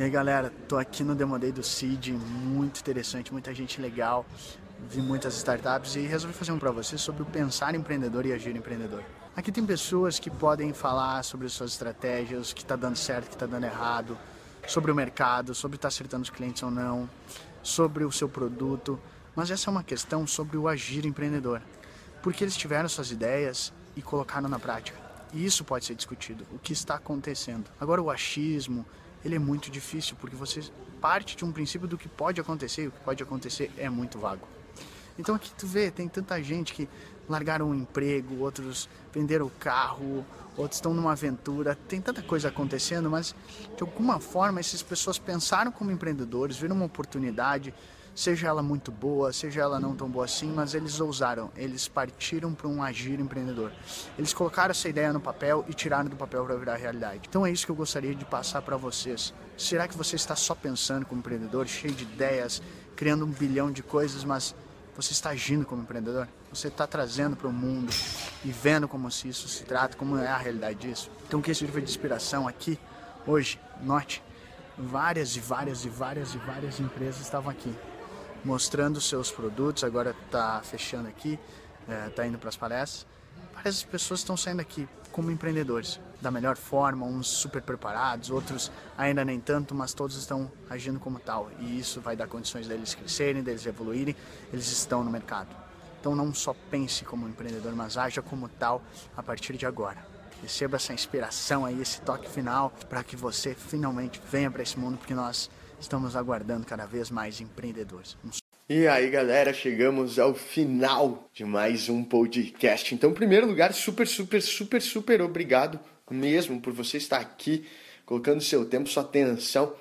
E aí galera, tô aqui no Demo Day do Seed, muito interessante, muita gente legal, vi muitas startups e resolvi fazer um para vocês sobre o pensar empreendedor e agir empreendedor. Aqui tem pessoas que podem falar sobre suas estratégias, o que está dando certo, o que está dando errado, sobre o mercado, sobre estar tá acertando os clientes ou não, sobre o seu produto, mas essa é uma questão sobre o agir empreendedor, porque eles tiveram suas ideias e colocaram na prática. E isso pode ser discutido, o que está acontecendo. Agora o achismo, ele é muito difícil, porque você parte de um princípio do que pode acontecer, e o que pode acontecer é muito vago. Então aqui tu vê, tem tanta gente que largaram um emprego, outros venderam o carro, outros estão numa aventura, tem tanta coisa acontecendo, mas de alguma forma essas pessoas pensaram como empreendedores, viram uma oportunidade, seja ela muito boa, seja ela não tão boa assim, mas eles ousaram, eles partiram para um agir empreendedor. Eles colocaram essa ideia no papel e tiraram do papel para virar realidade. Então é isso que eu gostaria de passar para vocês. Será que você está só pensando como empreendedor, cheio de ideias, criando um bilhão de coisas, mas você está agindo como empreendedor? Você está trazendo para o mundo e vendo como se isso se trata, como é a realidade disso? Então que esse de inspiração aqui, hoje, note, várias e várias e várias e várias empresas estavam aqui mostrando seus produtos, agora está fechando aqui, está é, indo para as palestras. Várias pessoas estão saindo aqui como empreendedores, da melhor forma, uns super preparados, outros ainda nem tanto, mas todos estão agindo como tal. E isso vai dar condições deles crescerem, deles evoluírem, eles estão no mercado. Então não só pense como empreendedor, mas haja como tal a partir de agora. Receba essa inspiração aí, esse toque final, para que você finalmente venha para esse mundo, porque nós estamos aguardando cada vez mais empreendedores. E aí, galera, chegamos ao final de mais um podcast. Então, em primeiro lugar, super, super, super, super obrigado mesmo por você estar aqui, colocando seu tempo, sua atenção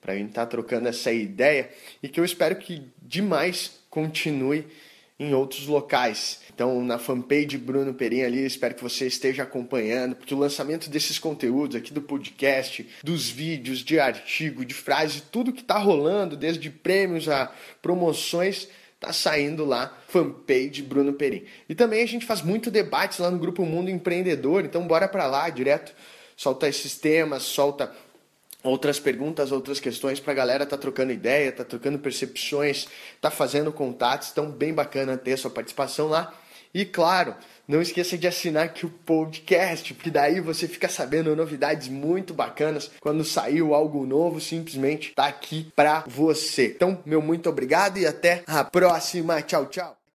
para a gente estar tá trocando essa ideia e que eu espero que demais continue em outros locais. Então, na fanpage Bruno Perim ali, espero que você esteja acompanhando, porque o lançamento desses conteúdos aqui do podcast, dos vídeos, de artigo, de frase, tudo que está rolando, desde prêmios a promoções, tá saindo lá, fanpage Bruno Perim. E também a gente faz muito debates lá no grupo Mundo Empreendedor, então bora para lá direto, solta esses temas, solta outras perguntas, outras questões para a galera tá trocando ideia, tá trocando percepções, tá fazendo contatos, então bem bacana ter sua participação lá. E claro, não esqueça de assinar aqui o podcast, porque daí você fica sabendo novidades muito bacanas quando saiu algo novo, simplesmente tá aqui para você. Então, meu muito obrigado e até a próxima. Tchau, tchau.